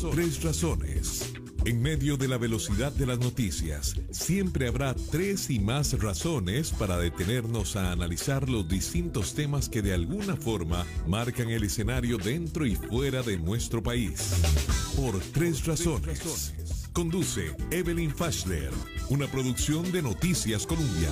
Tres razones. En medio de la velocidad de las noticias, siempre habrá tres y más razones para detenernos a analizar los distintos temas que de alguna forma marcan el escenario dentro y fuera de nuestro país. Por tres razones. Conduce Evelyn Fashler, una producción de Noticias Colombia.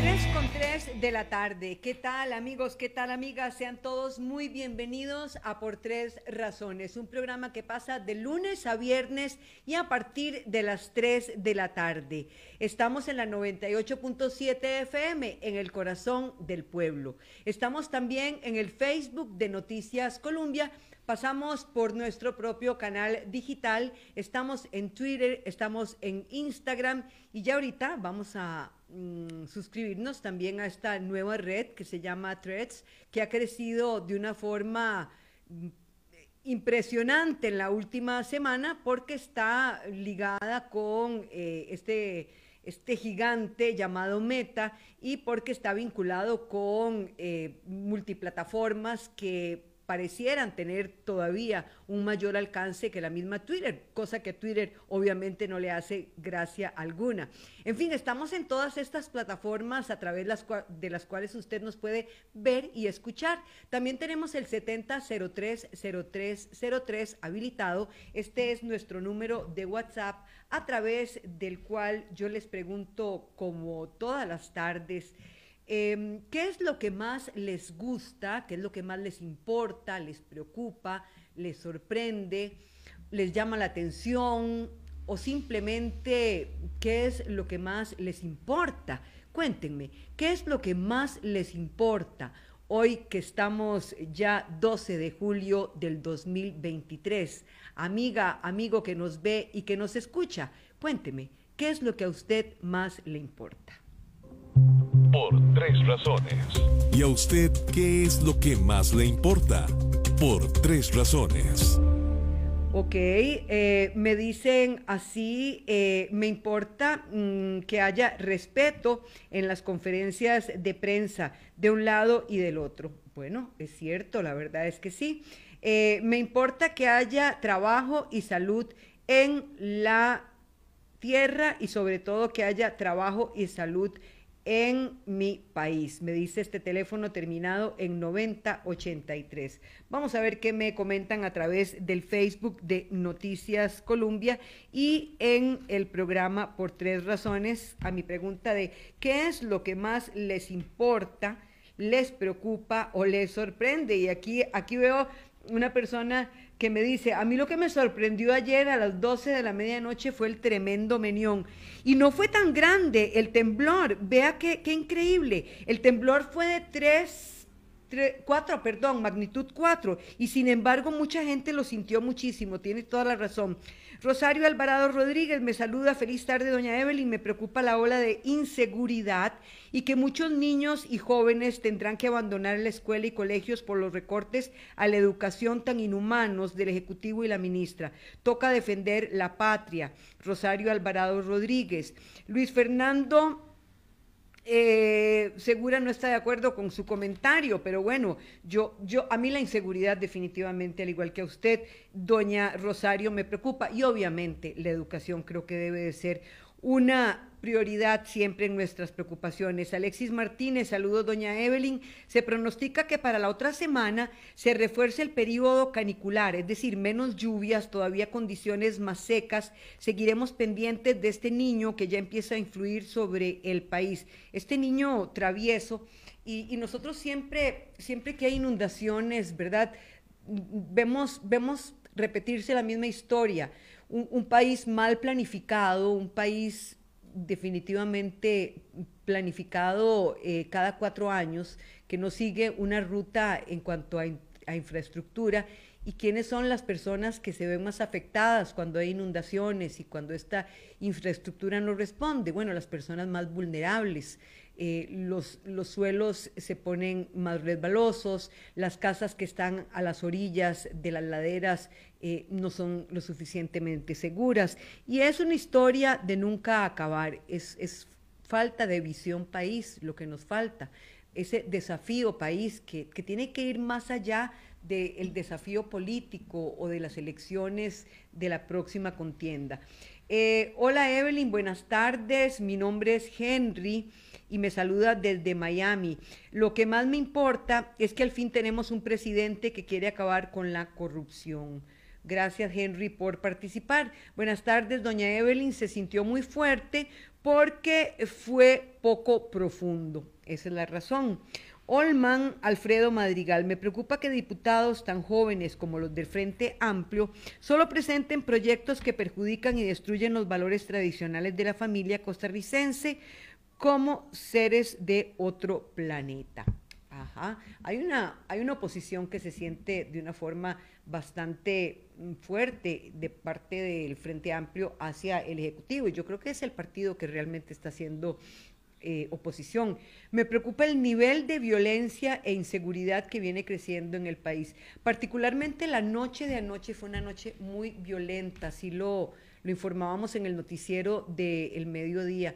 3 con 3 de la tarde. ¿Qué tal amigos? ¿Qué tal amigas? Sean todos muy bienvenidos a Por Tres Razones, un programa que pasa de lunes a viernes y a partir de las 3 de la tarde. Estamos en la 98.7 FM, en el corazón del pueblo. Estamos también en el Facebook de Noticias Colombia pasamos por nuestro propio canal digital, estamos en Twitter, estamos en Instagram y ya ahorita vamos a Mm, suscribirnos también a esta nueva red que se llama Threads, que ha crecido de una forma mm, impresionante en la última semana porque está ligada con eh, este, este gigante llamado Meta y porque está vinculado con eh, multiplataformas que parecieran tener todavía un mayor alcance que la misma Twitter, cosa que Twitter obviamente no le hace gracia alguna. En fin, estamos en todas estas plataformas a través de las cuales usted nos puede ver y escuchar. También tenemos el 70030303 habilitado. Este es nuestro número de WhatsApp a través del cual yo les pregunto como todas las tardes Em, ¿Qué es lo que más les gusta? ¿Qué es lo que más les importa, les preocupa, les sorprende, les llama la atención? ¿O simplemente qué es lo que más les importa? Cuéntenme, ¿qué es lo que más les importa? Hoy que estamos ya 12 de julio del 2023. Amiga, amigo que nos ve y que nos escucha, cuénteme, ¿qué es lo que a usted más le importa? Por tres razones. ¿Y a usted qué es lo que más le importa? Por tres razones. Ok, eh, me dicen así, eh, me importa mm, que haya respeto en las conferencias de prensa de un lado y del otro. Bueno, es cierto, la verdad es que sí. Eh, me importa que haya trabajo y salud en la tierra y sobre todo que haya trabajo y salud en mi país. Me dice este teléfono terminado en 9083. Vamos a ver qué me comentan a través del Facebook de Noticias Colombia y en el programa por tres razones a mi pregunta de qué es lo que más les importa, les preocupa o les sorprende. Y aquí, aquí veo una persona que me dice, a mí lo que me sorprendió ayer a las 12 de la medianoche fue el tremendo menión. Y no fue tan grande el temblor, vea qué, qué increíble. El temblor fue de 3 cuatro, perdón, magnitud 4, y sin embargo mucha gente lo sintió muchísimo, tiene toda la razón. Rosario Alvarado Rodríguez me saluda, feliz tarde doña Evelyn, me preocupa la ola de inseguridad y que muchos niños y jóvenes tendrán que abandonar la escuela y colegios por los recortes a la educación tan inhumanos del Ejecutivo y la ministra. Toca defender la patria. Rosario Alvarado Rodríguez. Luis Fernando eh, Segura no está de acuerdo con su comentario, pero bueno, yo, yo, a mí la inseguridad definitivamente, al igual que a usted, doña Rosario, me preocupa y obviamente la educación creo que debe de ser una prioridad siempre en nuestras preocupaciones. Alexis Martínez, saludos doña Evelyn. Se pronostica que para la otra semana se refuerce el periodo canicular, es decir, menos lluvias, todavía condiciones más secas. Seguiremos pendientes de este niño que ya empieza a influir sobre el país. Este niño travieso y, nosotros siempre, siempre que hay inundaciones, ¿verdad? Vemos, vemos repetirse la misma historia. un país mal planificado, un país definitivamente planificado eh, cada cuatro años, que no sigue una ruta en cuanto a, infraestructura y quiénes son las personas que se ven más afectadas cuando hay inundaciones y cuando esta infraestructura no responde. Bueno, las personas más vulnerables, eh, los, los, suelos se ponen más resbalosos, las casas que están a las orillas de las laderas eh, no son lo suficientemente seguras. Y es una historia de nunca acabar, es, es falta de visión país lo que nos falta, ese desafío país que, que tiene que ir más allá del desafío político o de las elecciones de la próxima contienda. Eh, hola Evelyn, buenas tardes. Mi nombre es Henry y me saluda desde Miami. Lo que más me importa es que al fin tenemos un presidente que quiere acabar con la corrupción. Gracias Henry por participar. Buenas tardes, doña Evelyn. Se sintió muy fuerte porque fue poco profundo. Esa es la razón. Olman Alfredo Madrigal, me preocupa que diputados tan jóvenes como los del Frente Amplio solo presenten proyectos que perjudican y destruyen los valores tradicionales de la familia costarricense como seres de otro planeta. Ajá. Hay una, hay una oposición que se siente de una forma bastante fuerte de parte del Frente Amplio hacia el Ejecutivo y yo creo que es el partido que realmente está haciendo eh, oposición. Me preocupa el nivel de violencia e inseguridad que viene creciendo en el país. Particularmente la noche de anoche fue una noche muy violenta, así lo, lo informábamos en el noticiero del mediodía.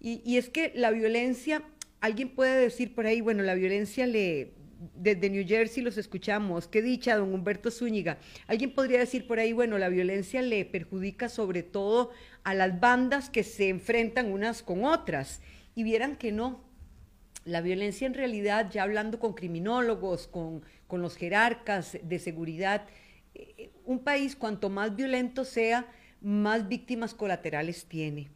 Y, y es que la violencia, alguien puede decir por ahí, bueno, la violencia le, desde New Jersey los escuchamos. Qué dicha, don Humberto Zúñiga. Alguien podría decir por ahí, bueno, la violencia le perjudica sobre todo a las bandas que se enfrentan unas con otras y vieran que no. La violencia en realidad, ya hablando con criminólogos, con, los jerarcas de seguridad, eh, un país cuanto más violento sea, más víctimas colaterales tiene.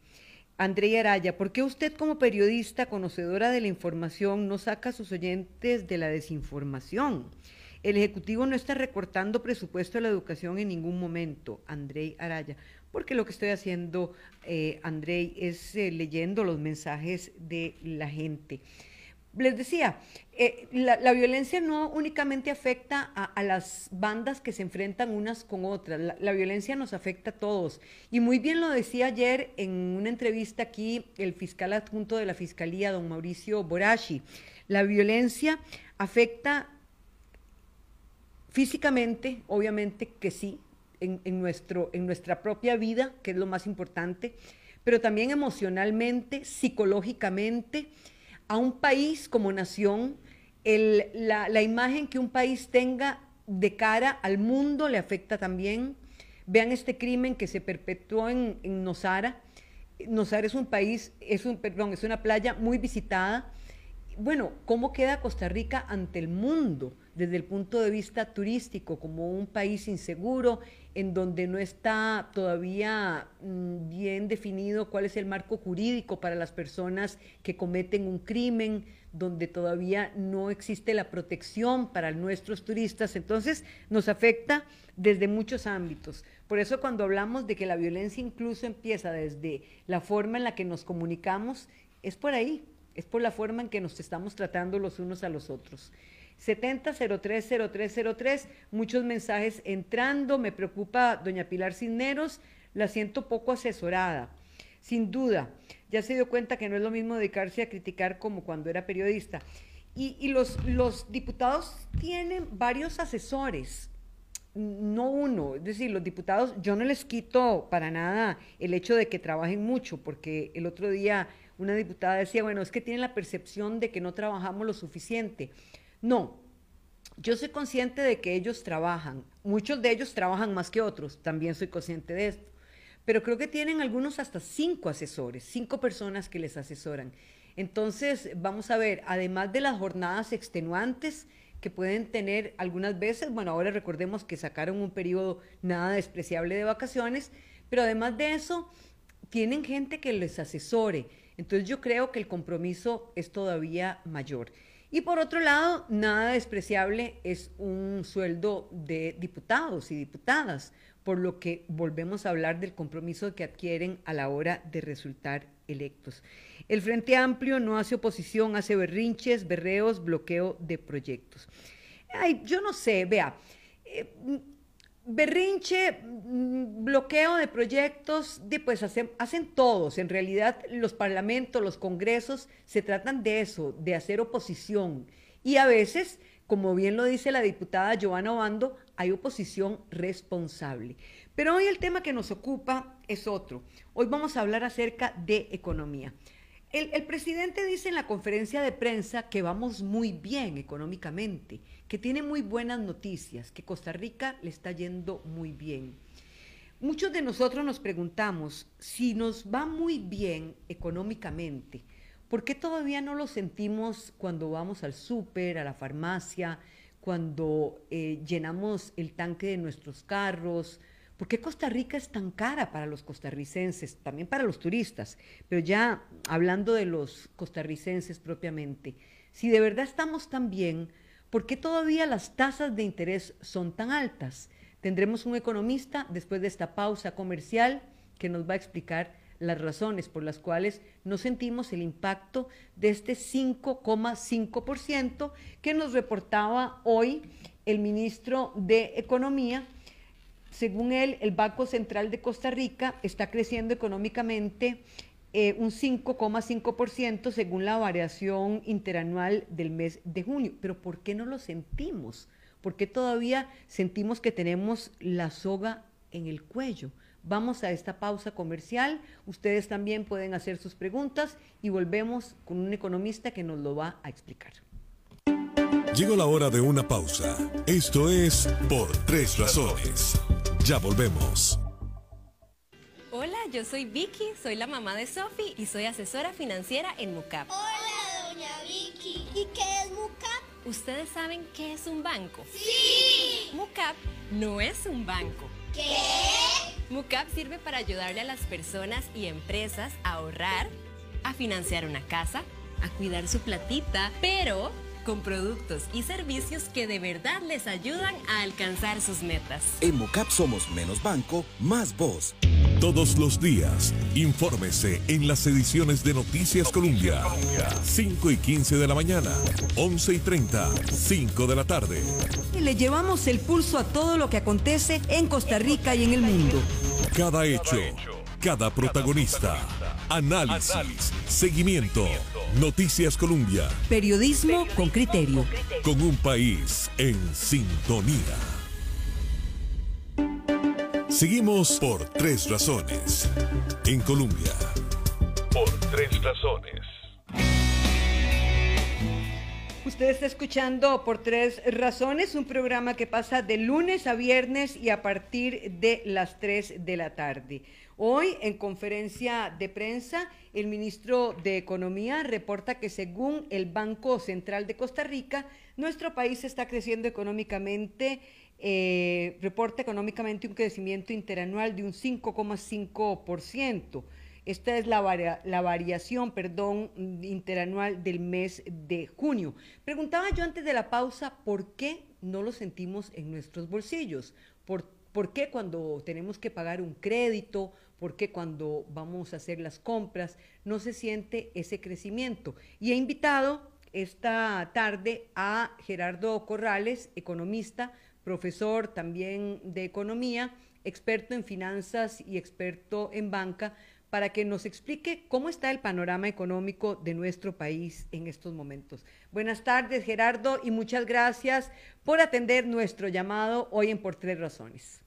Andrea Araya, ¿por qué usted como periodista conocedora de la información no saca a sus oyentes de la desinformación? El Ejecutivo no está recortando presupuesto a la educación en ningún momento, Andrei Araya porque lo que estoy haciendo, eh, Andrei, es eh, leyendo los mensajes de la gente. Les decía, eh, la, violencia no únicamente afecta a, las bandas que se enfrentan unas con otras, la, violencia nos afecta a todos. Y muy bien lo decía ayer en una entrevista aquí el fiscal adjunto de la Fiscalía, don Mauricio Borashi, la violencia afecta físicamente, obviamente que sí, en, nuestro, en nuestra propia vida, que es lo más importante, pero también emocionalmente, psicológicamente, a un país como nación, la, imagen que un país tenga de cara al mundo le afecta también. Vean este crimen que se perpetuó en, en Nosara. Nosara es un país, es un, perdón, es una playa muy visitada. Bueno, ¿cómo queda Costa Rica ante el mundo desde el punto de vista turístico como un país inseguro en donde no está todavía mm, bien definido cuál es el marco jurídico para las personas que cometen un crimen, donde todavía no existe la protección para nuestros turistas. Entonces nos afecta desde muchos ámbitos. Por eso cuando hablamos de que la violencia incluso empieza desde la forma en la que nos comunicamos, es por ahí, es por la forma en que nos estamos tratando los unos a los otros. 70030303, muchos mensajes entrando, me preocupa doña Pilar Cisneros, la siento poco asesorada. Sin duda, ya se dio cuenta que no es lo mismo dedicarse a criticar como cuando era periodista. Y, los, los diputados tienen varios asesores, no uno, es decir, los diputados, yo no les quito para nada el hecho de que trabajen mucho, porque el otro día una diputada decía, bueno, es que tienen la percepción de que no trabajamos lo suficiente. No, yo soy consciente de que ellos trabajan, muchos de ellos trabajan más que otros, también soy consciente de esto, pero creo que tienen algunos hasta cinco asesores, cinco personas que les asesoran. Entonces, vamos a ver, además de las jornadas extenuantes que pueden tener algunas veces, bueno, ahora recordemos que sacaron un periodo nada despreciable de vacaciones, pero además de eso, tienen gente que les asesore. Entonces yo creo que el compromiso es todavía mayor. Y por otro lado, nada despreciable es un sueldo de diputados y diputadas, por lo que volvemos a hablar del compromiso que adquieren a la hora de resultar electos. El Frente Amplio no hace oposición, hace berrinches, berreos, bloqueo de proyectos. Ay, yo no sé, vea, eh, Berrinche, mm, bloqueo de proyectos, de, pues hacen, hacen todos. En realidad los parlamentos, los congresos, se tratan de eso, de hacer oposición. Y a veces, como bien lo dice la diputada Giovanna Obando, hay oposición responsable. Pero hoy el tema que nos ocupa es otro. Hoy vamos a hablar acerca de economía. El, presidente dice en la conferencia de prensa que vamos muy bien económicamente, que tiene muy buenas noticias, que Costa Rica le está yendo muy bien. Muchos de nosotros nos preguntamos, si nos va muy bien económicamente, ¿por qué todavía no lo sentimos cuando vamos al súper, a la farmacia, cuando eh, llenamos el tanque de nuestros carros, ¿Por qué Costa Rica es tan cara para los costarricenses, también para los turistas? Pero ya hablando de los costarricenses propiamente, si de verdad estamos tan bien, ¿por qué todavía las tasas de interés son tan altas? Tendremos un economista después de esta pausa comercial que nos va a explicar las razones por las cuales no sentimos el impacto de este 5,5% que nos reportaba hoy el ministro de Economía según él, el Banco Central de Costa Rica está creciendo económicamente eh, un 5,5% según la variación interanual del mes de junio. Pero ¿por qué no lo sentimos? ¿Por qué todavía sentimos que tenemos la soga en el cuello? Vamos a esta pausa comercial. Ustedes también pueden hacer sus preguntas y volvemos con un economista que nos lo va a explicar. Llegó la hora de una pausa. Esto es Por Tres Razones. Ya volvemos. Hola, yo soy Vicky, soy la mamá de Sofi y soy asesora financiera en MUCAP. Hola, doña Vicky. ¿Y qué es MUCAP? ¿Ustedes saben qué es un banco? Sí. MUCAP no es un banco. ¿Qué? MUCAP sirve para ayudarle a las personas y empresas a ahorrar, a financiar una casa, a cuidar su platita, pero con productos y servicios que de verdad les ayudan a alcanzar sus metas. En Mocap somos menos banco, más voz. Todos los días, infórmese en las ediciones de Noticias Colombia. 5 y 15 de la mañana, 11 y 30, 5 de la tarde. Le llevamos el pulso a todo lo que acontece en Costa Rica y en el mundo. Cada hecho, cada protagonista. Análisis, seguimiento. Noticias Colombia. Periodismo con criterio. Con un país en sintonía. Seguimos por tres razones. En Colombia. Por tres razones. Usted está escuchando por tres razones un programa que pasa de lunes a viernes y a partir de las tres de la tarde. Hoy, en conferencia de prensa, el ministro de Economía reporta que según el Banco Central de Costa Rica, nuestro país está creciendo económicamente, eh, reporta económicamente un crecimiento interanual de un 5,5%. Esta es la, la, variación, perdón, interanual del mes de junio. Preguntaba yo antes de la pausa, ¿por qué no lo sentimos en nuestros bolsillos? ¿Por, ¿Por qué cuando tenemos que pagar un crédito porque cuando vamos a hacer las compras no se siente ese crecimiento. Y he invitado esta tarde a Gerardo Corrales, economista, profesor también de economía, experto en finanzas y experto en banca, para que nos explique cómo está el panorama económico de nuestro país en estos momentos. Buenas tardes, Gerardo, y muchas gracias por atender nuestro llamado hoy en Por Tres Razones.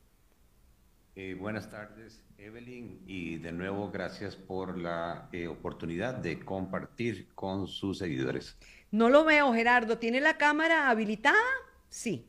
Eh, buenas tardes, Evelyn, y de nuevo gracias por la eh, oportunidad de compartir con sus seguidores. No lo veo, Gerardo. ¿Tiene la cámara habilitada? Sí.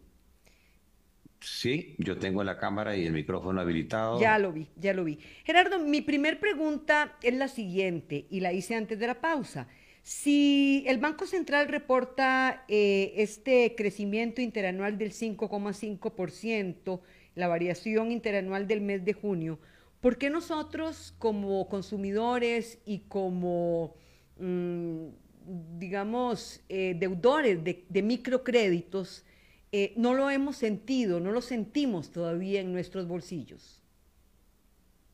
Sí, yo tengo la cámara y el micrófono habilitado. Ya lo vi, ya lo vi. Gerardo, mi primer pregunta es la siguiente, y la hice antes de la pausa. Si el Banco Central reporta eh, este crecimiento interanual del 5,5%, la variación interanual del mes de junio, ¿Por qué nosotros como consumidores y como, mm, digamos, eh, deudores de, microcréditos, eh, no lo hemos sentido, no lo sentimos todavía en nuestros bolsillos?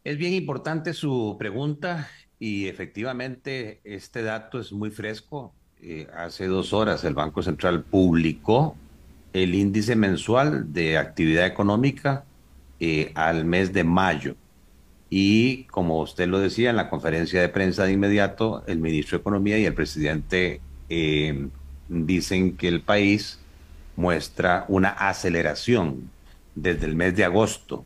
Es bien importante su pregunta y efectivamente este dato es muy fresco. Eh, hace dos horas el Banco Central publicó el índice mensual de actividad económica al mes de mayo. Y como usted lo decía en la conferencia de prensa de inmediato, el ministro de Economía y el presidente eh, dicen que el país muestra una aceleración desde el mes de agosto,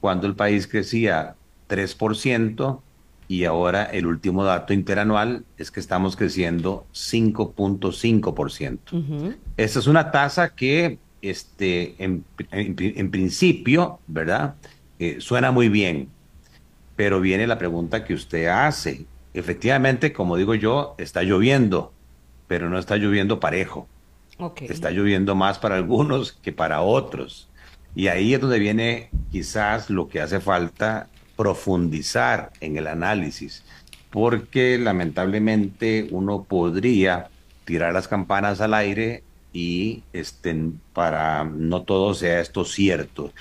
cuando el país crecía 3%, y ahora el último dato interanual es que estamos creciendo 5.5%. Esta es una tasa que este, en, principio, ¿verdad? Eh, suena muy bien, pero viene la pregunta que usted hace. Efectivamente, como digo yo, está lloviendo, pero no está lloviendo parejo. Está lloviendo más para algunos que para otros. Y ahí es donde viene quizás lo que hace falta profundizar en el análisis, porque lamentablemente uno podría tirar las campanas al aire y este, para no todo sea esto cierto.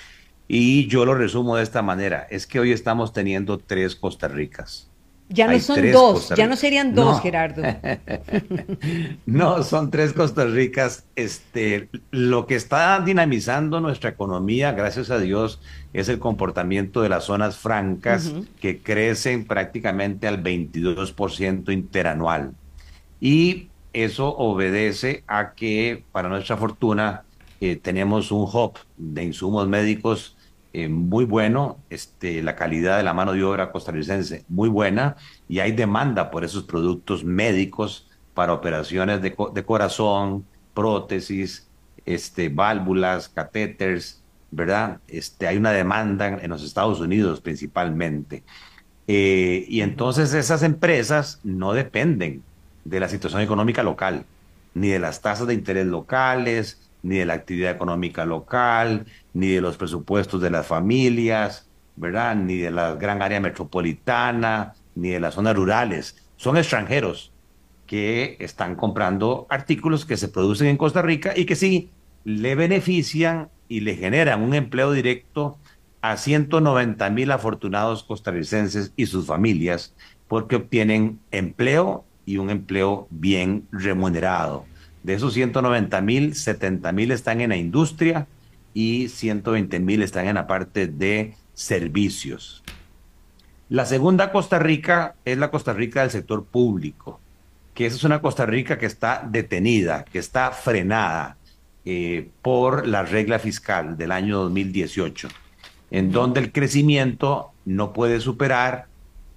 Y yo lo resumo de esta manera, es que hoy estamos teniendo tres Costa Ricas. Ya no son dos, ya no serían dos, Gerardo. no, son tres Costa Ricas. Este, lo que está dinamizando nuestra economía, gracias a Dios, es el comportamiento de las zonas francas que crecen prácticamente al 22% interanual. Y eso obedece a que, para nuestra fortuna, eh, tenemos un hub de insumos médicos eh, muy bueno, este, la calidad de la mano de obra costarricense muy buena y hay demanda por esos productos médicos para operaciones de, corazón, prótesis, este, válvulas, catéteres, ¿verdad? Este, hay una demanda en los Estados Unidos principalmente. Eh, y entonces esas empresas no dependen de la situación económica local, ni de las tasas de interés locales, ni de la actividad económica local, ni de los presupuestos de las familias, ¿verdad? Ni de la gran área metropolitana, ni de las zonas rurales. Son extranjeros que están comprando artículos que se producen en Costa Rica y que sí le benefician y le generan un empleo directo a 190 mil afortunados costarricenses y sus familias porque obtienen empleo y un empleo bien remunerado. De esos 190 mil, 70 mil están en la industria y 120 mil están en la parte de servicios. La segunda Costa Rica es la Costa Rica del sector público, que esa es una Costa Rica que está detenida, que está frenada eh, por la regla fiscal del año 2018, en donde el crecimiento no puede superar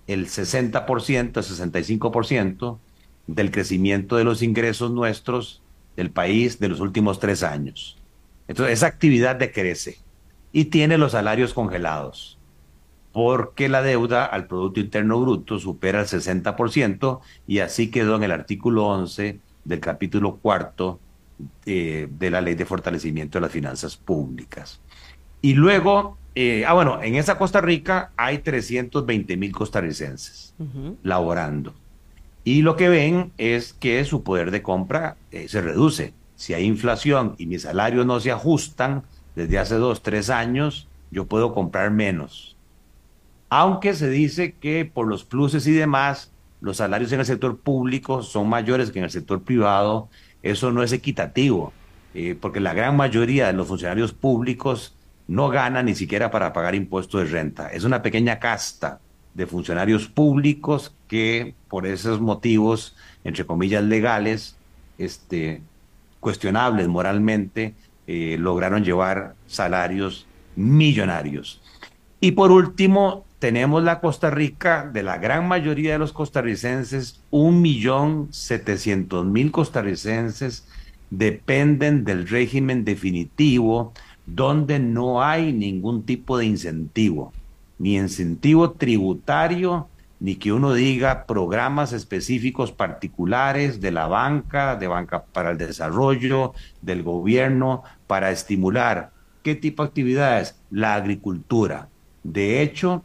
el 60%, el 65% del crecimiento de los ingresos nuestros del país de los últimos tres años. Entonces, esa actividad decrece y tiene los salarios congelados, porque la deuda al Producto Interno Bruto supera el 60% y así quedó en el artículo 11 del capítulo cuarto eh, de la Ley de Fortalecimiento de las Finanzas Públicas. Y luego, eh, ah, bueno, en esa Costa Rica hay 320 mil costarricenses laborando. Y lo que ven es que su poder de compra eh, se reduce. Si hay inflación y mis salarios no se ajustan desde hace dos, tres años, yo puedo comprar menos. Aunque se dice que por los pluses y demás, los salarios en el sector público son mayores que en el sector privado, eso no es equitativo, eh, porque la gran mayoría de los funcionarios públicos no ganan ni siquiera para pagar impuestos de renta. Es una pequeña casta de funcionarios públicos que por esos motivos, entre comillas, legales, este, cuestionables moralmente, eh, lograron llevar salarios millonarios. Y por último, tenemos la Costa Rica, de la gran mayoría de los costarricenses, un millón setecientos mil costarricenses dependen del régimen definitivo, donde no hay ningún tipo de incentivo ni incentivo tributario, ni que uno diga programas específicos particulares de la banca, de banca para el desarrollo, del gobierno, para estimular. ¿Qué tipo de actividades? La agricultura. De hecho,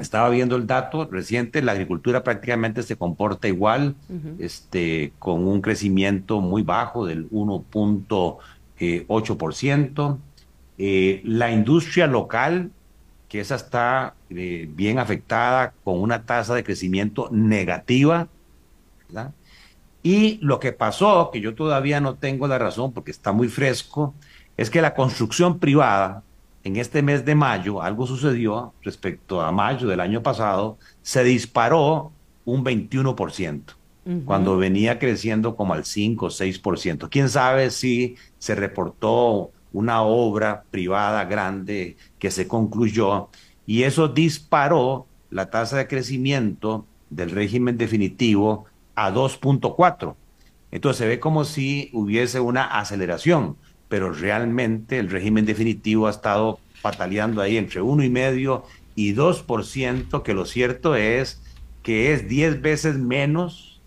estaba viendo el dato reciente, la agricultura prácticamente se comporta igual, este, con un crecimiento muy bajo del 1.8%. Eh, la industria local que esa está eh, bien afectada con una tasa de crecimiento negativa. Y lo que pasó, que yo todavía no tengo la razón porque está muy fresco, es que la construcción privada en este mes de mayo, algo sucedió respecto a mayo del año pasado, se disparó un 21%, cuando venía creciendo como al 5 o 6%. ¿Quién sabe si se reportó una obra privada grande que se concluyó y eso disparó la tasa de crecimiento del régimen definitivo a 2.4. Entonces se ve como si hubiese una aceleración, pero realmente el régimen definitivo ha estado pataleando ahí entre uno y medio y 2%, que lo cierto es que es 10 veces menos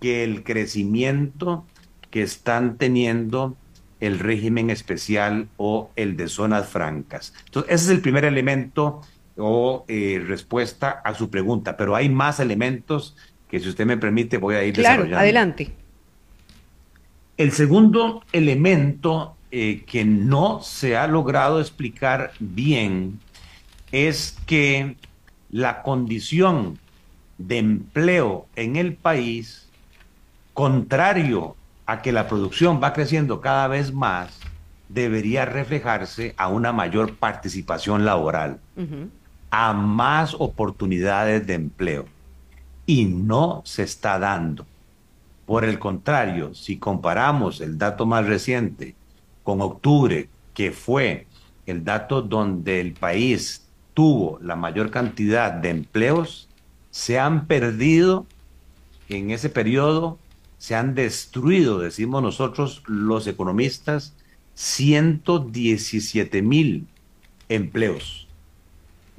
que el crecimiento que están teniendo el régimen especial o el de zonas francas. Entonces, ese es el primer elemento o eh, respuesta a su pregunta, pero hay más elementos que si usted me permite voy a ir claro, adelante. El segundo elemento eh, que no se ha logrado explicar bien es que la condición de empleo en el país, contrario a que la producción va creciendo cada vez más, debería reflejarse a una mayor participación laboral, a más oportunidades de empleo. Y no se está dando. Por el contrario, si comparamos el dato más reciente con octubre, que fue el dato donde el país tuvo la mayor cantidad de empleos, se han perdido en ese periodo se han destruido, decimos nosotros los economistas, 117 mil empleos.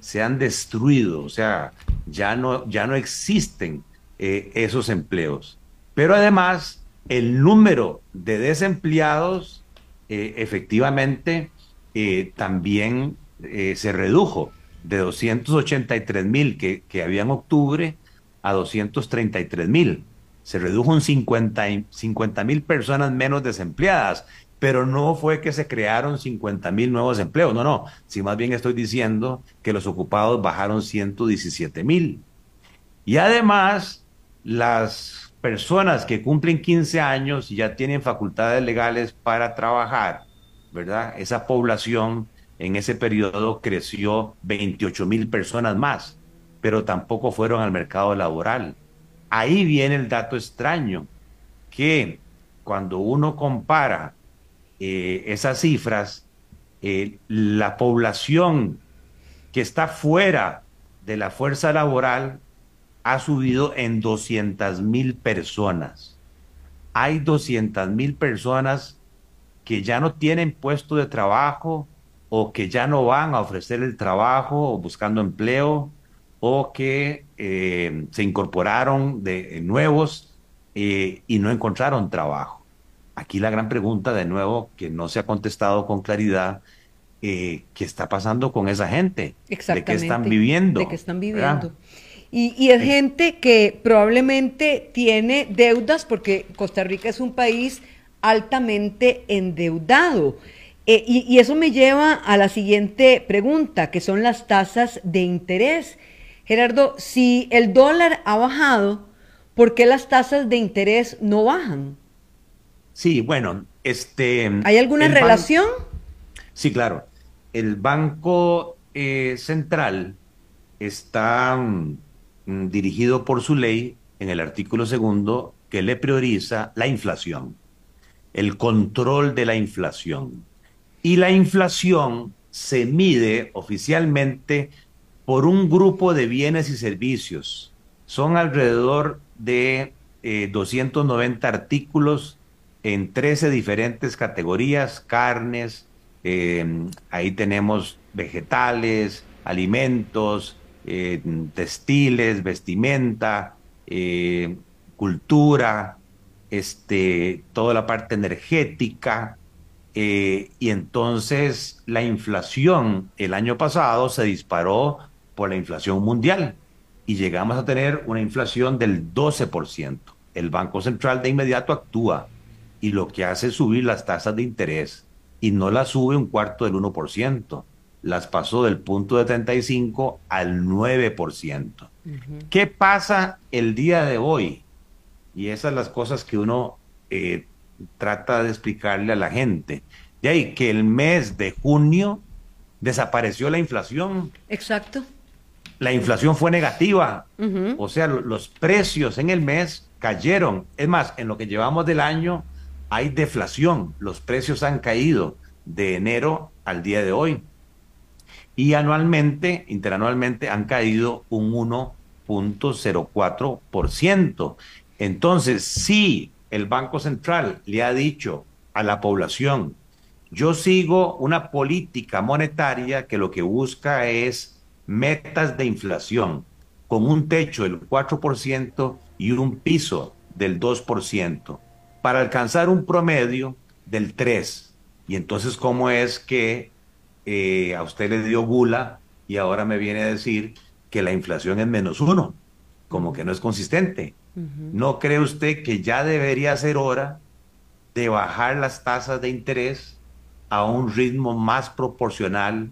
Se han destruido, o sea, ya no, ya no existen eh, esos empleos. Pero además, el número de desempleados eh, efectivamente eh, también se redujo de 283 mil que, que había en octubre a 233 mil se redujo un 50 mil personas menos desempleadas, pero no fue que se crearon 50 mil nuevos empleos, no, no, si más bien estoy diciendo que los ocupados bajaron 117 mil. Y además, las personas que cumplen 15 años y ya tienen facultades legales para trabajar, ¿verdad? Esa población en ese periodo creció 28 mil personas más, pero tampoco fueron al mercado laboral. Ahí viene el dato extraño, que cuando uno compara eh, esas cifras, eh, la población que está fuera de la fuerza laboral ha subido en 200 mil personas. Hay 200 mil personas que ya no tienen puesto de trabajo o que ya no van a ofrecer el trabajo o buscando empleo o que eh, se incorporaron de eh, nuevos eh, y no encontraron trabajo. Aquí la gran pregunta de nuevo que no se ha contestado con claridad, ¿qué está pasando con esa gente? Exactamente. ¿De qué están viviendo? De qué están viviendo. Y, y, es gente que probablemente tiene deudas porque Costa Rica es un país altamente endeudado. y, y, eso me lleva a la siguiente pregunta, que son las tasas de interés. Gerardo, si el dólar ha bajado, ¿por qué las tasas de interés no bajan? Sí, bueno, este... ¿Hay alguna relación? Sí, claro. El Banco eh, Central está mm, dirigido por su ley en el artículo segundo que le prioriza la inflación, el control de la inflación. Y la inflación se mide oficialmente por un grupo de bienes y servicios. Son alrededor de 290 eh, artículos en 13 diferentes categorías, carnes, em, ahí tenemos vegetales, alimentos, eh, textiles, vestimenta, eh, cultura, este, toda la parte energética, y entonces la inflación el año pasado se disparó por la inflación mundial y llegamos a tener una inflación del 12%. El Banco Central de inmediato actúa y lo que hace es subir las tasas de interés y no las sube un cuarto del 1%, las pasó del punto de 35 al 9%. ¿Qué pasa el día de hoy? Y esas son las cosas que uno eh, trata de explicarle a la gente. De ahí que el mes de junio desapareció la inflación. Exacto la inflación fue negativa, o sea, los precios en el mes cayeron. Es más, en lo que llevamos del año hay deflación, los precios han caído de enero al día de hoy. Y anualmente, interanualmente, han caído un 1.04%. Entonces, si el Banco Central le ha dicho a la población, yo sigo una política monetaria que lo que busca es metas de inflación con un techo del 4% y un piso del 2% para alcanzar un promedio del 3%. Y entonces, ¿cómo es que eh, a usted le dio gula y ahora me viene a decir que la inflación es menos uno? Como que no es consistente. ¿No cree usted que ya debería ser hora de bajar las tasas de interés a un ritmo más proporcional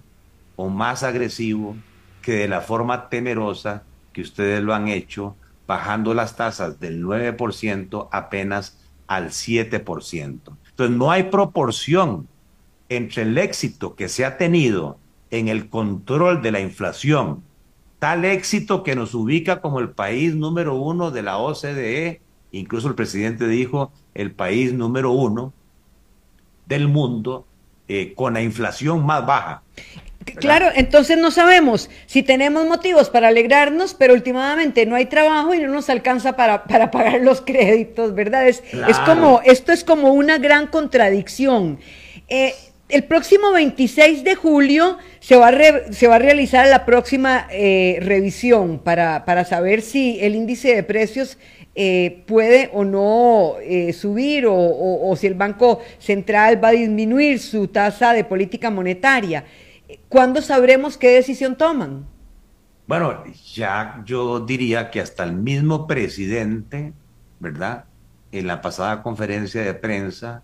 o más agresivo que de la forma temerosa que ustedes lo han hecho, bajando las tasas del 9% apenas al 7%? Entonces, no hay proporción entre el éxito que se ha tenido en el control de la inflación, tal éxito que nos ubica como el país número uno de la OCDE, incluso el presidente dijo el país número uno del mundo eh, con la inflación más baja. Claro, entonces no sabemos si tenemos motivos para alegrarnos, pero últimamente no hay trabajo y no nos alcanza para, para pagar los créditos, ¿verdad? Es, es, como, esto es como una gran contradicción. Eh, el próximo 26 de julio se va a, realizar la próxima eh, revisión para, para, saber si el índice de precios eh, puede o no subir o, o si el Banco Central va a disminuir su tasa de política monetaria. ¿Cuándo sabremos qué decisión toman? Bueno, ya yo diría que hasta el mismo presidente, ¿verdad? En la pasada conferencia de prensa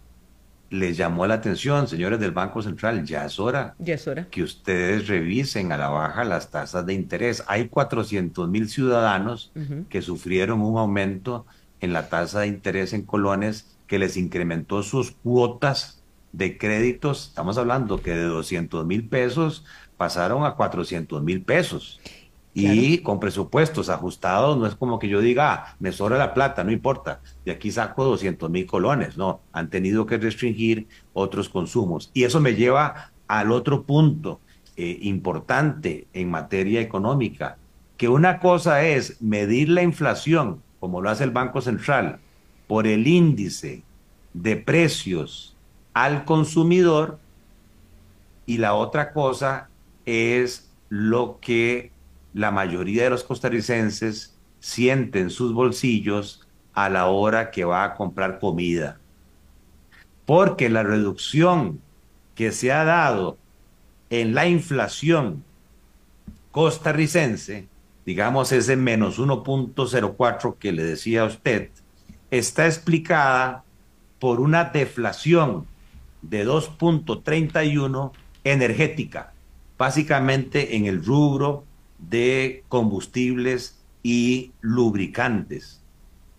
les llamó la atención, señores del Banco Central, ya es hora. Ya es hora. Que ustedes revisen a la baja las tasas de interés. Hay 400 mil ciudadanos que sufrieron un aumento en la tasa de interés en colones que les incrementó sus cuotas de créditos, estamos hablando que de 200 mil pesos pasaron a 400 mil pesos. Y con presupuestos ajustados, no es como que yo diga, ah, me sobra la plata, no importa, de aquí saco 200 mil colones. No, han tenido que restringir otros consumos. Y eso me lleva al otro punto eh, importante en materia económica, que una cosa es medir la inflación, como lo hace el Banco Central, por el índice de precios al consumidor y la otra cosa es lo que la mayoría de los costarricenses sienten en sus bolsillos a la hora que va a comprar comida. Porque la reducción que se ha dado en la inflación costarricense, digamos ese menos 1.04 que le decía a usted, está explicada por una deflación de 2.31 energética, básicamente en el rubro de combustibles y lubricantes,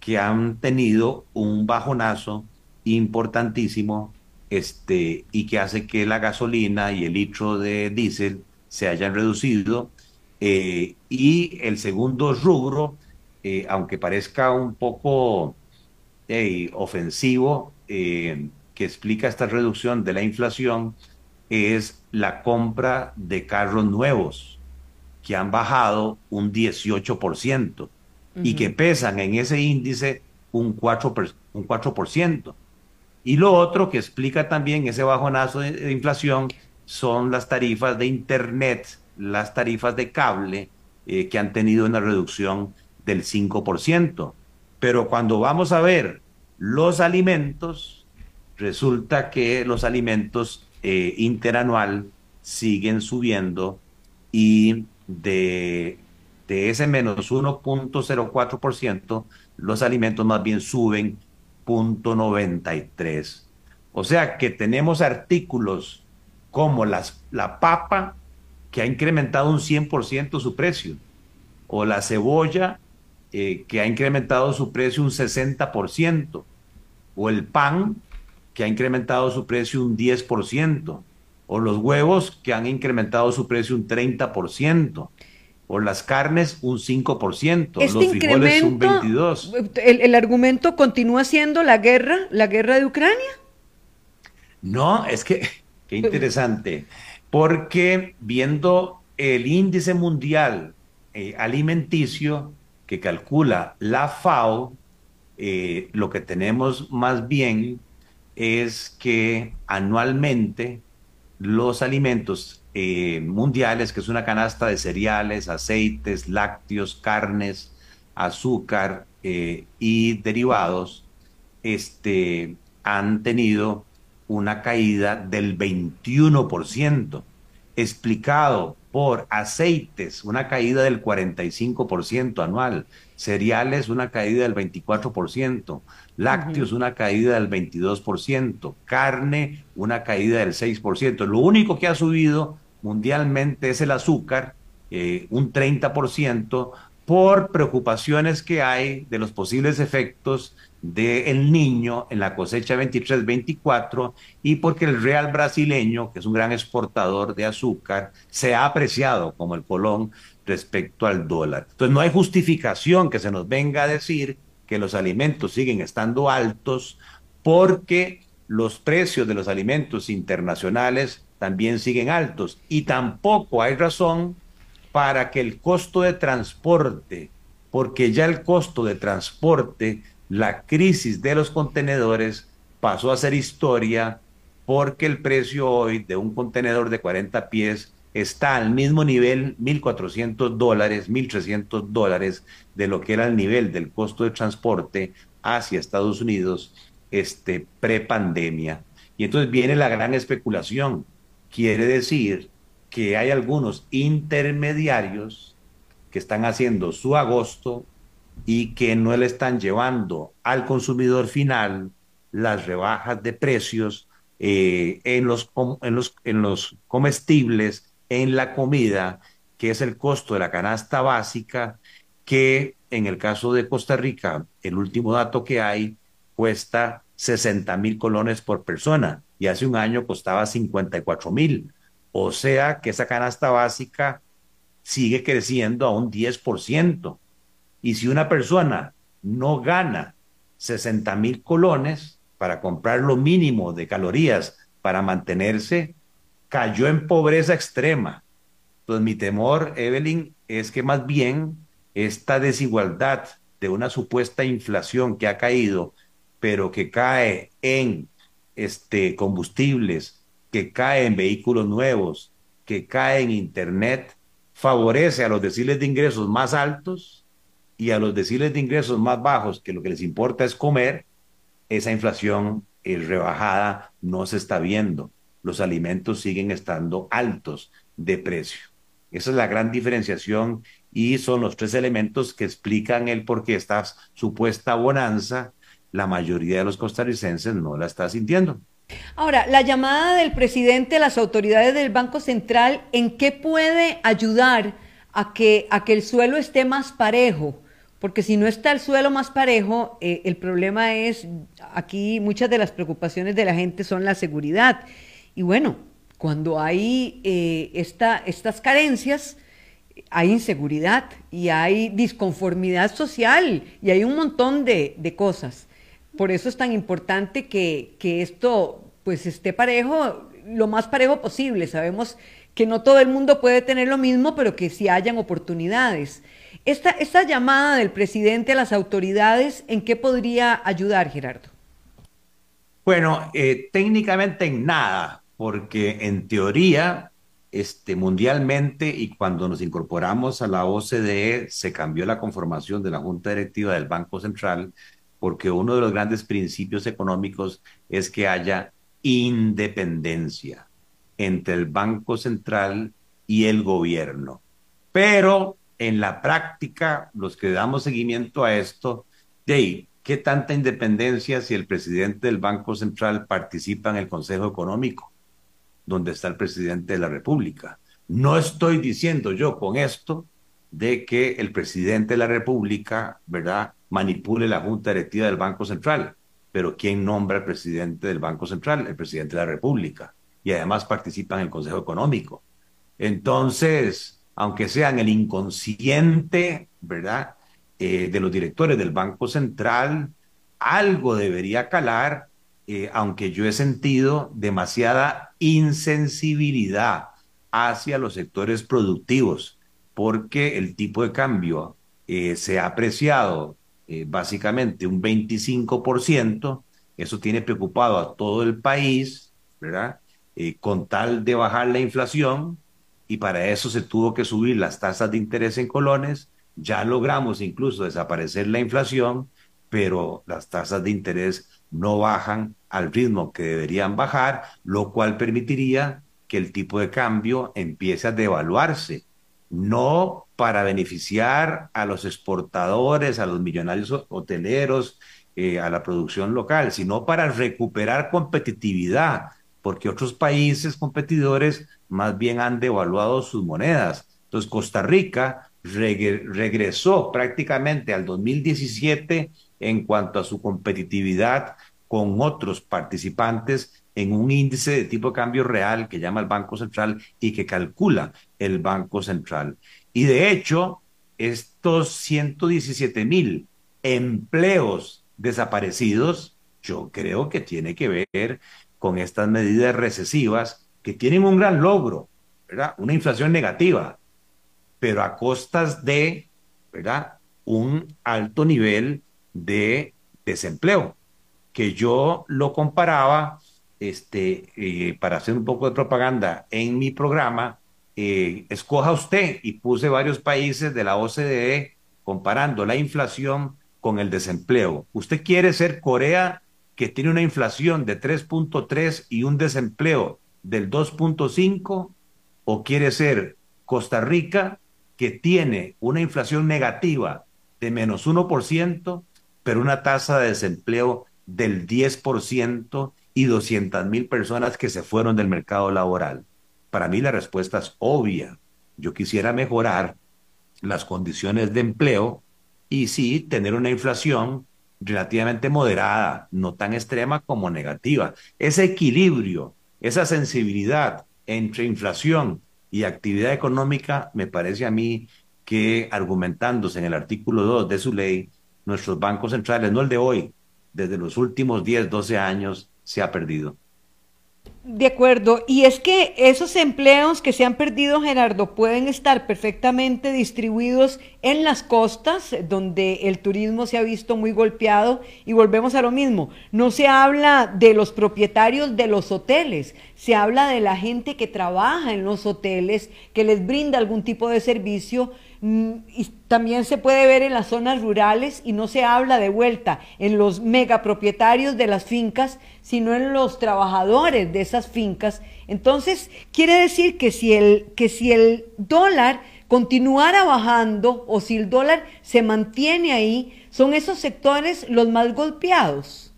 que han tenido un bajonazo importantísimo este, y que hace que la gasolina y el litro de diésel se hayan reducido. Eh, y el segundo rubro, eh, aunque parezca un poco eh, ofensivo, que explica esta reducción de la inflación es la compra de carros nuevos, que han bajado un 18% y que pesan en ese índice un 4%, un 4%. Y lo otro que explica también ese bajonazo de, inflación son las tarifas de Internet, las tarifas de cable, eh, que han tenido una reducción del 5%. Pero cuando vamos a ver los alimentos, resulta que los alimentos eh, interanual siguen subiendo y de, de ese menos 1.04%, los alimentos más bien suben 0.93. O sea que tenemos artículos como las, la papa, que ha incrementado un 100% su precio, o la cebolla, eh, que ha incrementado su precio un 60%, o el pan, que ha incrementado su precio un 10%, o los huevos que han incrementado su precio un 30%, o las carnes un 5%, este los frijoles un 22%. El, el argumento continúa siendo la guerra, la guerra de Ucrania. No, es que, qué interesante. porque viendo el índice mundial eh, alimenticio que calcula la FAO, eh, lo que tenemos más bien es que anualmente los alimentos eh, mundiales, que es una canasta de cereales, aceites, lácteos, carnes, azúcar y derivados, este, han tenido una caída del 21%, explicado por aceites, una caída del 45% anual, cereales, una caída del 24%, lácteos, una caída del 22%, carne, una caída del 6%. Lo único que ha subido mundialmente es el azúcar, eh, un 30%, por preocupaciones que hay de los posibles efectos del niño en la cosecha 23-24 y porque el real brasileño, que es un gran exportador de azúcar, se ha apreciado como el colón respecto al dólar. Entonces no hay justificación que se nos venga a decir que los alimentos siguen estando altos porque los precios de los alimentos internacionales también siguen altos. Y tampoco hay razón para que el costo de transporte, porque ya el costo de transporte la crisis de los contenedores pasó a ser historia porque el precio hoy de un contenedor de 40 pies está al mismo nivel, 1.400 dólares, 1.300 dólares de lo que era el nivel del costo de transporte hacia Estados Unidos este, pre-pandemia. Y entonces viene la gran especulación. Quiere decir que hay algunos intermediarios que están haciendo su agosto y que no le están llevando al consumidor final las rebajas de precios eh, en, los, en, los, en los comestibles, en la comida, que es el costo de la canasta básica, que en el caso de Costa Rica, el último dato que hay, cuesta 60 mil colones por persona y hace un año costaba 54 mil. O sea que esa canasta básica sigue creciendo a un 10%. Y si una persona no gana 60 mil colones para comprar lo mínimo de calorías para mantenerse, cayó en pobreza extrema. Entonces mi temor, Evelyn, es que más bien esta desigualdad de una supuesta inflación que ha caído, pero que cae en este, combustibles, que cae en vehículos nuevos, que cae en Internet, favorece a los deciles de ingresos más altos y a los deciles de ingresos más bajos, que lo que les importa es comer, esa inflación eh, rebajada no se está viendo. Los alimentos siguen estando altos de precio. Esa es la gran diferenciación y son los tres elementos que explican el por qué esta supuesta bonanza, la mayoría de los costarricenses no la está sintiendo. Ahora, la llamada del presidente a las autoridades del Banco Central, ¿en qué puede ayudar a que, a que el suelo esté más parejo? porque si no está el suelo más parejo, eh, el problema es, aquí muchas de las preocupaciones de la gente son la seguridad. Y bueno, cuando hay eh, estas carencias, hay inseguridad y hay disconformidad social y hay un montón de, cosas. Por eso es tan importante que, que esto pues esté parejo, lo más parejo posible. Sabemos que no todo el mundo puede tener lo mismo, pero que sí hayan oportunidades. Esta, esta llamada del presidente a las autoridades, ¿en qué podría ayudar, Gerardo? Bueno, eh, técnicamente en nada, porque en teoría, este, mundialmente y cuando nos incorporamos a la OCDE, se cambió la conformación de la Junta Directiva del Banco Central, porque uno de los grandes principios económicos es que haya independencia entre el Banco Central y el gobierno. Pero en la práctica, los que damos seguimiento a esto, de ¿qué tanta independencia si el presidente del Banco Central participa en el Consejo Económico, donde está el presidente de la República? No estoy diciendo yo con esto de que el presidente de la República, ¿verdad?, manipule la Junta Directiva del Banco Central. Pero ¿quién nombra al presidente del Banco Central? El presidente de la República. Y además participa en el Consejo Económico. Entonces, aunque sea en el inconsciente, ¿verdad? Eh, de los directores del Banco Central, algo debería calar, eh, aunque yo he sentido demasiada insensibilidad hacia los sectores productivos, porque el tipo de cambio eh, se ha apreciado eh, básicamente un 25%, eso tiene preocupado a todo el país, ¿verdad? Con tal de bajar la inflación, y para eso se tuvo que subir las tasas de interés en colones, ya logramos incluso desaparecer la inflación, pero las tasas de interés no bajan al ritmo que deberían bajar, lo cual permitiría que el tipo de cambio empiece a devaluarse, no para beneficiar a los exportadores, a los millonarios hoteleros, eh, a la producción local, sino para recuperar competitividad, porque otros países competidores más bien han devaluado sus monedas. Entonces Costa Rica regresó prácticamente al 2017 en cuanto a su competitividad con otros participantes en un índice de tipo de cambio real que llama el Banco Central y que calcula el Banco Central. Y de hecho, estos 117 mil empleos desaparecidos, yo creo que tiene que ver con estas medidas recesivas que tienen un gran logro, ¿verdad? Una inflación negativa, pero a costas de, ¿verdad? Un alto nivel de desempleo, que yo lo comparaba, este, eh, para hacer un poco de propaganda en mi programa, eh, escoja usted y puse varios países de la OCDE comparando la inflación con el desempleo. ¿Usted quiere ser Corea que tiene una inflación de 3.3 y un desempleo del 2.5 o quiere ser Costa Rica que tiene una inflación negativa de menos 1%, pero una tasa de desempleo del 10% y 200 mil personas que se fueron del mercado laboral? Para mí la respuesta es obvia. Yo quisiera mejorar las condiciones de empleo y sí tener una inflación relativamente moderada, no tan extrema como negativa. Ese equilibrio, esa sensibilidad entre inflación y actividad económica, me parece a mí que argumentándose en el artículo 2 de su ley, nuestros bancos centrales, no el de hoy, desde los últimos 10, 12 años, se ha perdido. De acuerdo, y es que esos empleos que se han perdido, Gerardo, pueden estar perfectamente distribuidos en las costas, donde el turismo se ha visto muy golpeado, y volvemos a lo mismo, no se habla de los propietarios de los hoteles, se habla de la gente que trabaja en los hoteles, que les brinda algún tipo de servicio, y también se puede ver en las zonas rurales y no se habla de vuelta en los megapropietarios de las fincas, sino en los trabajadores de esas fincas. Entonces, quiere decir que si el, que si el dólar continuara bajando o si el dólar se mantiene ahí, son esos sectores los más golpeados.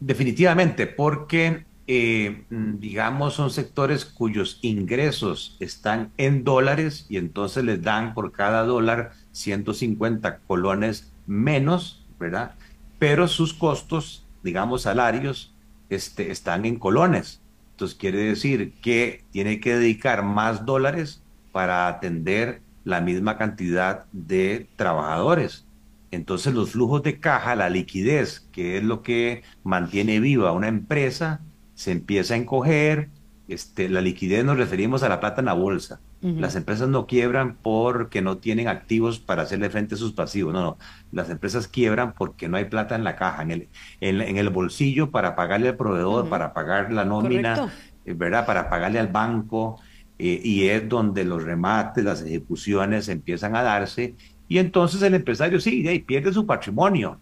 Definitivamente, porque eh, digamos, son sectores cuyos ingresos están en dólares y entonces les dan por cada dólar 150 colones menos, ¿verdad? Pero sus costos digamos, salarios este, están en colones. Entonces quiere decir que tiene que dedicar más dólares para atender la misma cantidad de trabajadores. Entonces los flujos de caja, la liquidez, que es lo que mantiene viva una empresa, se empieza a encoger. Este, la liquidez nos referimos a la plata en la bolsa. Las empresas no quiebran porque no tienen activos para hacerle frente a sus pasivos. No, no. Las empresas quiebran porque no hay plata en la caja, en el, en, el bolsillo para pagarle al proveedor, para pagar la nómina, eh, ¿verdad? Para pagarle al banco. Eh, y es donde los remates, las ejecuciones empiezan a darse. Y entonces el empresario sí, y pierde su patrimonio,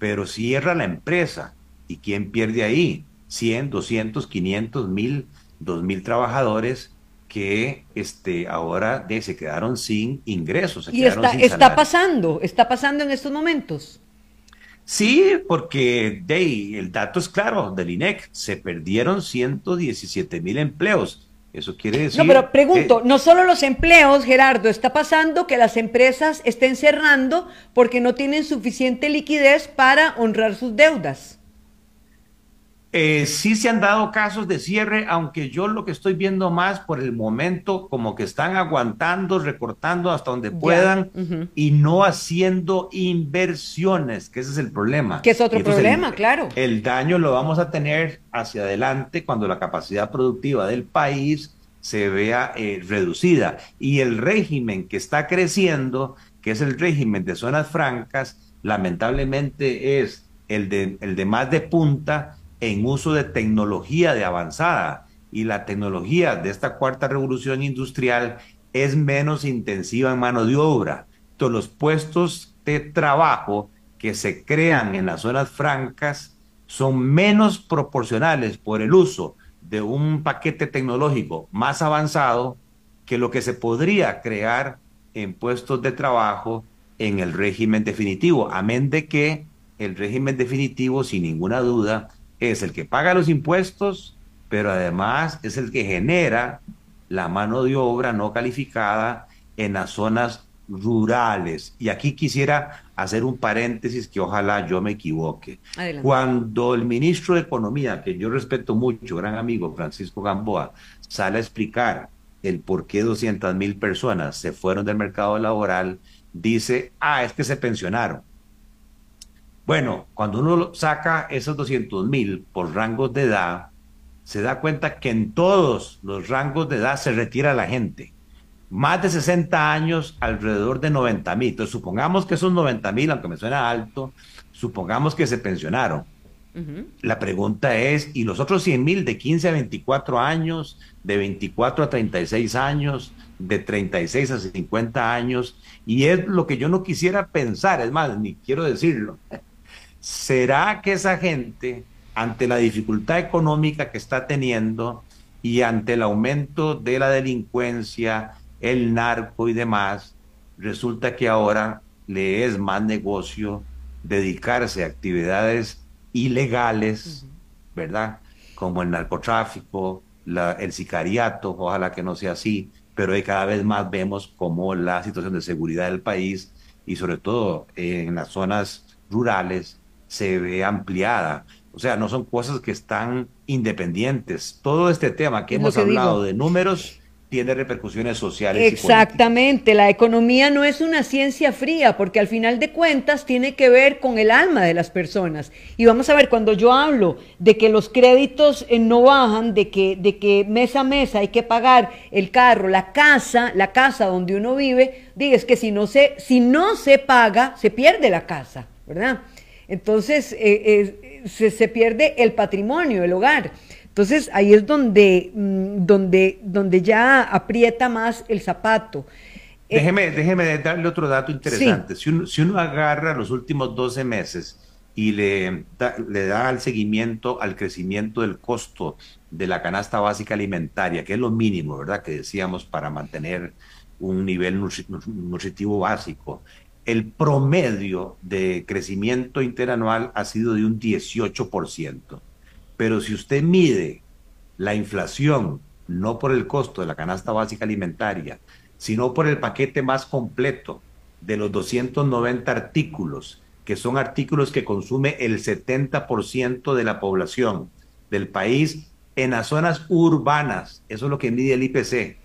pero cierra la empresa. ¿Y quién pierde ahí? 100, 200, 500, 1000, 2000 trabajadores que este, ahora de, se quedaron sin ingresos. y está, está pasando, está pasando en estos momentos. Sí, porque de, el dato es claro del INEC, se perdieron 117 mil empleos. Eso quiere decir. No, pero pregunto, no solo los empleos, Gerardo, está pasando que las empresas estén cerrando porque no tienen suficiente liquidez para honrar sus deudas. Eh, sí se han dado casos de cierre, aunque yo lo que estoy viendo más por el momento, como que están aguantando, recortando hasta donde puedan y no haciendo inversiones, que ese es el problema. Que es otro problema, claro. El daño lo vamos a tener hacia adelante cuando la capacidad productiva del país se vea eh, reducida. Y el régimen que está creciendo, que es el régimen de zonas francas, lamentablemente es el de, el de más de punta en uso de tecnología de avanzada. Y la tecnología de esta cuarta revolución industrial es menos intensiva en mano de obra. Entonces los puestos de trabajo que se crean en las zonas francas son menos proporcionales por el uso de un paquete tecnológico más avanzado que lo que se podría crear en puestos de trabajo en el régimen definitivo, amén de que el régimen definitivo, sin ninguna duda, es el que paga los impuestos, pero además es el que genera la mano de obra no calificada en las zonas rurales. Y aquí quisiera hacer un paréntesis que ojalá yo me equivoque. Cuando el ministro de Economía, que yo respeto mucho, gran amigo Francisco Gamboa, sale a explicar el por qué 200 mil personas se fueron del mercado laboral, dice, ah, es que se pensionaron. Bueno, cuando uno saca esos 200 mil por rangos de edad, se da cuenta que en todos los rangos de edad se retira la gente. Más de 60 años, alrededor de 90 mil. Entonces, supongamos que esos 90 mil, aunque me suena alto, supongamos que se pensionaron. La pregunta es, ¿y los otros 100 mil de 15 a 24 años, de 24 a 36 años, de 36 a 50 años? Y es lo que yo no quisiera pensar, es más, ni quiero decirlo. ¿Será que esa gente ante la dificultad económica que está teniendo y ante el aumento de la delincuencia, el narco y demás, resulta que ahora le es más negocio dedicarse a actividades ilegales, ¿verdad? Como el narcotráfico, el sicariato, ojalá que no sea así, pero cada vez más vemos cómo la situación de seguridad del país y sobre todo en las zonas rurales se ve ampliada. O sea, no son cosas que están independientes. Todo este tema que hemos hablado de números tiene repercusiones sociales. Exactamente, la economía no es una ciencia fría, porque al final de cuentas tiene que ver con el alma de las personas. Y vamos a ver, cuando yo hablo de que los créditos eh, no bajan, de que, de que mes a mes hay que pagar el carro, la casa, la casa donde uno vive, diga, que si no se, si no se paga, se pierde la casa, ¿verdad? Entonces, eh, se, pierde el patrimonio, el hogar. Entonces ahí es donde, mm, donde, donde ya aprieta más el zapato. Eh, déjeme, déjeme darle otro dato interesante. Si, uno, si, uno, agarra los últimos 12 meses y le da, le da el seguimiento al crecimiento del costo de la canasta básica alimentaria, que es lo mínimo, ¿verdad? Que decíamos para mantener un nivel nutritivo básico el promedio de crecimiento interanual ha sido de un 18%. Pero si usted mide la inflación, no por el costo de la canasta básica alimentaria, sino por el paquete más completo de los 290 artículos, que son artículos que consume el 70% de la población del país en las zonas urbanas, eso es lo que mide el IPC,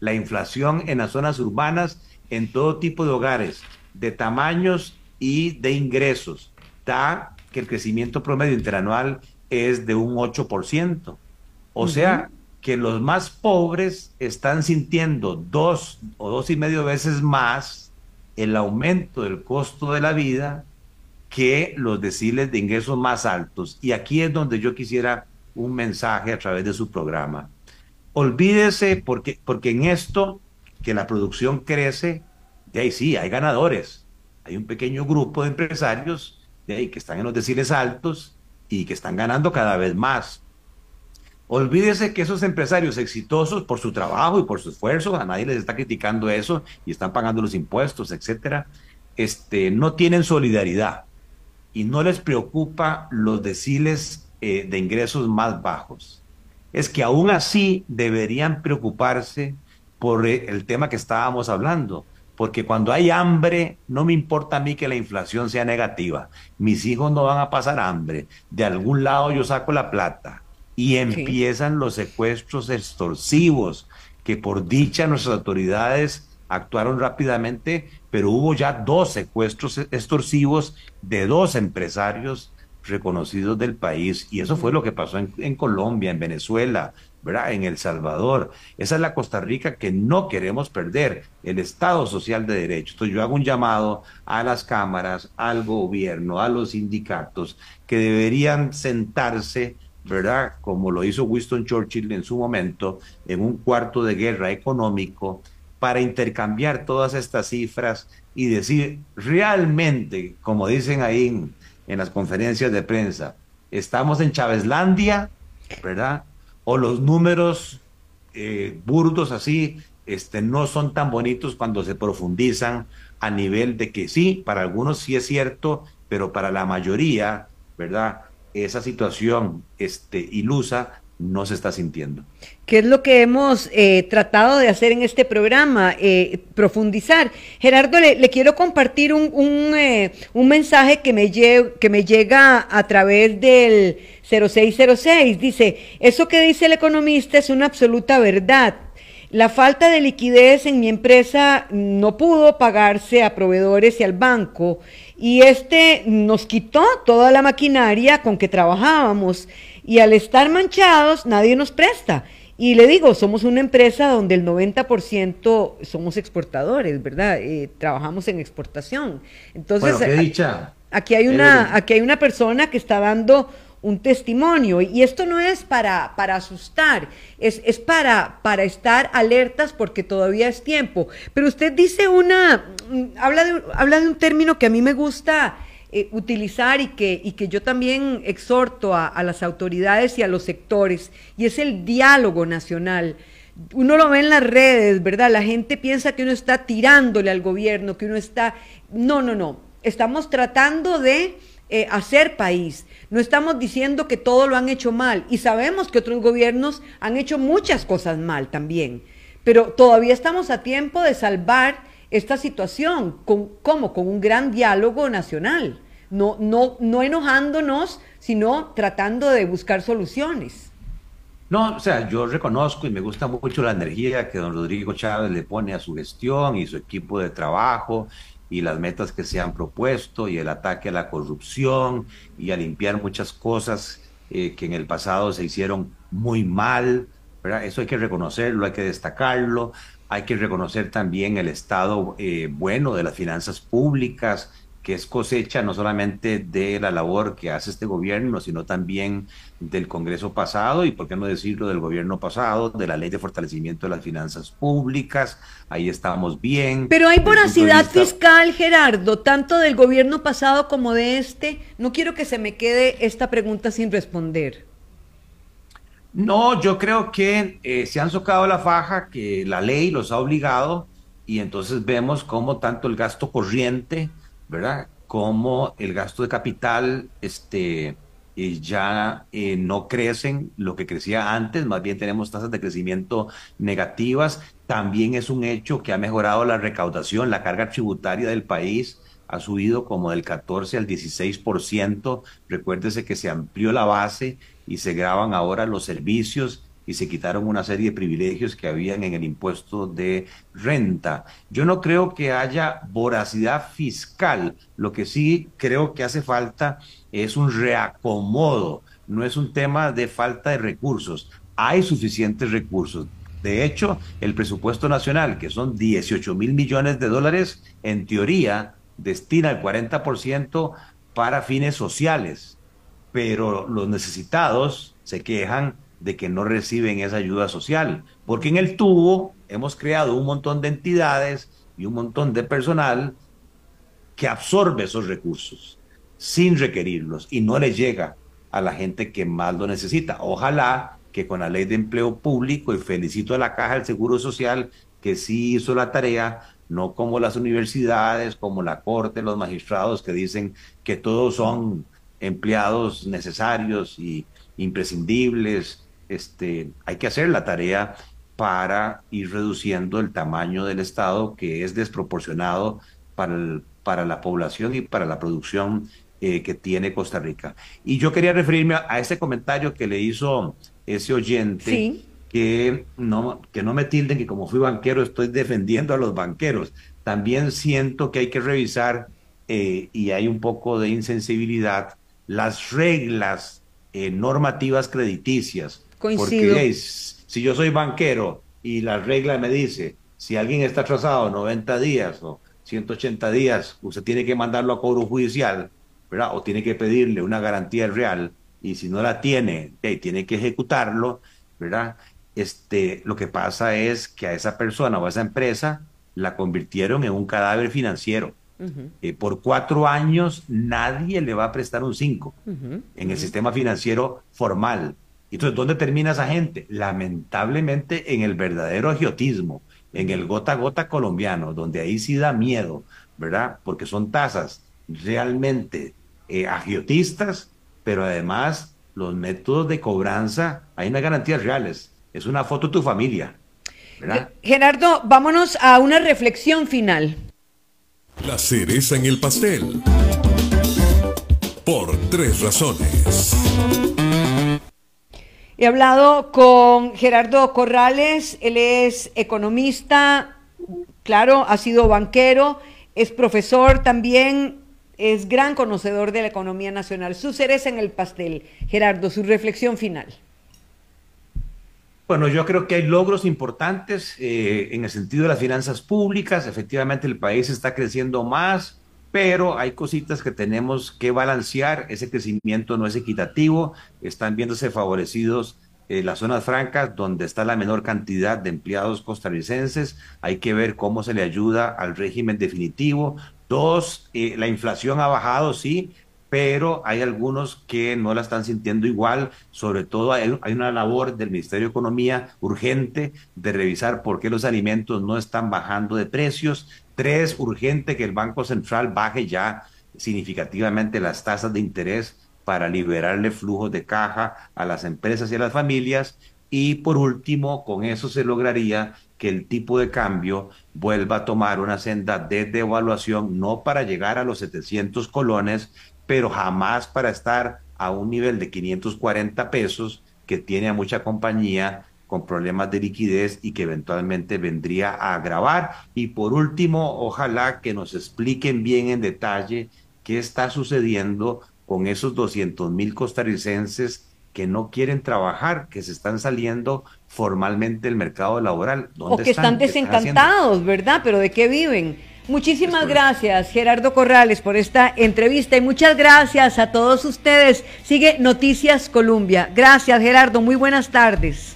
la inflación en las zonas urbanas en todo tipo de hogares, de tamaños y de ingresos da que el crecimiento promedio interanual es de un 8%. O sea, que los más pobres están sintiendo dos o dos y medio veces más el aumento del costo de la vida que los deciles de ingresos más altos. Y aquí es donde yo quisiera un mensaje a través de su programa. Olvídese, porque, porque en esto que la producción crece, de ahí sí, hay ganadores. Hay un pequeño grupo de empresarios de ahí que están en los deciles altos y que están ganando cada vez más. Olvídese que esos empresarios exitosos por su trabajo y por su esfuerzo, a nadie les está criticando eso y están pagando los impuestos, etcétera, este, no tienen solidaridad y no les preocupa los deciles eh, de ingresos más bajos. Es que aún así deberían preocuparse por eh, el tema que estábamos hablando, porque cuando hay hambre, no me importa a mí que la inflación sea negativa. Mis hijos no van a pasar hambre. De algún lado yo saco la plata. Y empiezan los secuestros extorsivos, que por dicha nuestras autoridades actuaron rápidamente, pero hubo ya dos secuestros extorsivos de dos empresarios reconocidos del país. Y eso fue lo que pasó en, en Colombia, en Venezuela, ¿verdad? En El Salvador. Esa es la Costa Rica que no queremos perder, el Estado Social de Derecho. Entonces yo hago un llamado a las cámaras, al gobierno, a los sindicatos, que deberían sentarse, ¿verdad? Como lo hizo Winston Churchill en su momento, en un cuarto de guerra económico, para intercambiar todas estas cifras y decir realmente, como dicen ahí en, las conferencias de prensa, estamos en Chavezlandia, ¿verdad? O los números eh, burdos así este, no son tan bonitos cuando se profundizan a nivel de que sí, para algunos sí es cierto, pero para la mayoría, ¿verdad? Esa situación este, ilusa no se está sintiendo. ¿Qué es lo que hemos eh, tratado de hacer en este programa? Eh, profundizar. Gerardo, le, quiero compartir un, un, un mensaje que me, que me llega a través del 0606. Dice, eso que dice el economista es una absoluta verdad. La falta de liquidez en mi empresa no pudo pagarse a proveedores y al banco y este nos quitó toda la maquinaria con que trabajábamos y al estar manchados nadie nos presta. Y le digo, somos una empresa donde el 90% somos exportadores, ¿verdad? Eh, trabajamos en exportación. Entonces, aquí hay una, aquí hay una persona que está dando un testimonio. Y esto no es para, para asustar, es, es para, para estar alertas porque todavía es tiempo. Pero usted dice una, mm, habla de, habla de un término que a mí me gusta eh, utilizar y que, y que yo también exhorto a, a las autoridades y a los sectores, y es el diálogo nacional uno lo ve en las redes, ¿verdad? La gente piensa que uno está tirándole al gobierno, que uno está... No, no, no. Estamos tratando de eh, hacer país. No estamos diciendo que todo lo han hecho mal y sabemos que otros gobiernos han hecho muchas cosas mal también, pero todavía estamos a tiempo de salvar esta situación, con, ¿cómo? Con un gran diálogo nacional, no, no, no enojándonos, sino tratando de buscar soluciones. No, o sea, yo reconozco y me gusta mucho la energía que don Rodrigo Chávez le pone a su gestión y su equipo de trabajo y las metas que se han propuesto y el ataque a la corrupción y a limpiar muchas cosas eh, que en el pasado se hicieron muy mal. Eso hay que reconocerlo, hay que destacarlo. Hay que reconocer también el estado eh, bueno de las finanzas públicas, que es cosecha no solamente de la labor que hace este gobierno, sino también del Congreso pasado y, por qué no decirlo, del gobierno pasado, de la ley de fortalecimiento de las finanzas públicas. Ahí estábamos bien. Pero hay voracidad fiscal, Gerardo, tanto del gobierno pasado como de este. No quiero que se me quede esta pregunta sin responder. No, yo creo que eh, se han socado la faja, que la ley los ha obligado y entonces vemos cómo tanto el gasto corriente, ¿verdad? Como el gasto de capital este, eh, ya eh, no crecen lo que crecía antes, más bien tenemos tasas de crecimiento negativas. También es un hecho que ha mejorado la recaudación, la carga tributaria del país ha subido como del 14 al 16%. Recuérdese que se amplió la base y se graban ahora los servicios y se quitaron una serie de privilegios que habían en el impuesto de renta. Yo no creo que haya voracidad fiscal, lo que sí creo que hace falta es un reacomodo, no es un tema de falta de recursos, hay suficientes recursos. De hecho, el presupuesto nacional, que son 18 mil millones de dólares, en teoría destina el 40% para fines sociales, pero los necesitados se quejan de que no reciben esa ayuda social, porque en el tubo hemos creado un montón de entidades y un montón de personal que absorbe esos recursos sin requerirlos y no les llega a la gente que más lo necesita. Ojalá que con la ley de empleo público, y felicito a la Caja del Seguro Social que sí hizo la tarea, no como las universidades, como la Corte, los magistrados que dicen que todos son empleados necesarios y imprescindibles este, hay que hacer la tarea para ir reduciendo el tamaño del Estado que es desproporcionado para, para la población y para la producción eh, que tiene Costa Rica. Y yo quería referirme a, ese comentario que le hizo ese oyente, que, no, que no me tilden que como fui banquero estoy defendiendo a los banqueros. También siento que hay que revisar, eh, y hay un poco de insensibilidad, las reglas eh, normativas crediticias Coincido. Porque si yo soy banquero y la regla me dice, si alguien está atrasado 90 días o 180 días, usted tiene que mandarlo a cobro judicial, ¿verdad? O tiene que pedirle una garantía real y si no la tiene, tiene que ejecutarlo, ¿verdad? Este, lo que pasa es que a esa persona o a esa empresa la convirtieron en un cadáver financiero. Eh, por cuatro años nadie le va a prestar un cinco en el sistema financiero formal. Entonces, ¿dónde termina esa gente? Lamentablemente en el verdadero agiotismo, en el gota a gota colombiano, donde ahí sí da miedo, ¿verdad? Porque son tasas realmente eh, agiotistas, pero además los métodos de cobranza, hay unas garantías reales. Es una foto de tu familia. ¿verdad? Gerardo, vámonos a una reflexión final. La cereza en el pastel. Por tres razones. He hablado con Gerardo Corrales, él es economista, claro, ha sido banquero, es profesor también, es gran conocedor de la economía nacional. Su cereza en el pastel. Gerardo, su reflexión final. Bueno, yo creo que hay logros importantes eh, en el sentido de las finanzas públicas. Efectivamente, el país está creciendo más, pero hay cositas que tenemos que balancear. Ese crecimiento no es equitativo. Están viéndose favorecidos eh, las zonas francas, donde está la menor cantidad de empleados costarricenses. Hay que ver cómo se le ayuda al régimen definitivo. Dos, eh, la inflación ha bajado, sí, pero hay algunos que no la están sintiendo igual. Sobre todo hay, hay, una labor del Ministerio de Economía urgente de revisar por qué los alimentos no están bajando de precios. Tres, urgente que el Banco Central baje ya significativamente las tasas de interés para liberarle flujos de caja a las empresas y a las familias. Y por último, con eso se lograría que el tipo de cambio vuelva a tomar una senda de devaluación, no para llegar a los 700 colones, pero jamás para estar a un nivel de 540 pesos que tiene a mucha compañía con problemas de liquidez y que eventualmente vendría a agravar. Y por último, ojalá que nos expliquen bien en detalle qué está sucediendo con esos 200 mil costarricenses que no quieren trabajar, que se están saliendo formalmente del mercado laboral. o que están, desencantados, ¿verdad? Pero ¿de qué viven? Muchísimas gracias, Gerardo Corrales, por esta entrevista y muchas gracias a todos ustedes. Sigue Noticias Colombia. Gracias, Gerardo. Muy buenas tardes.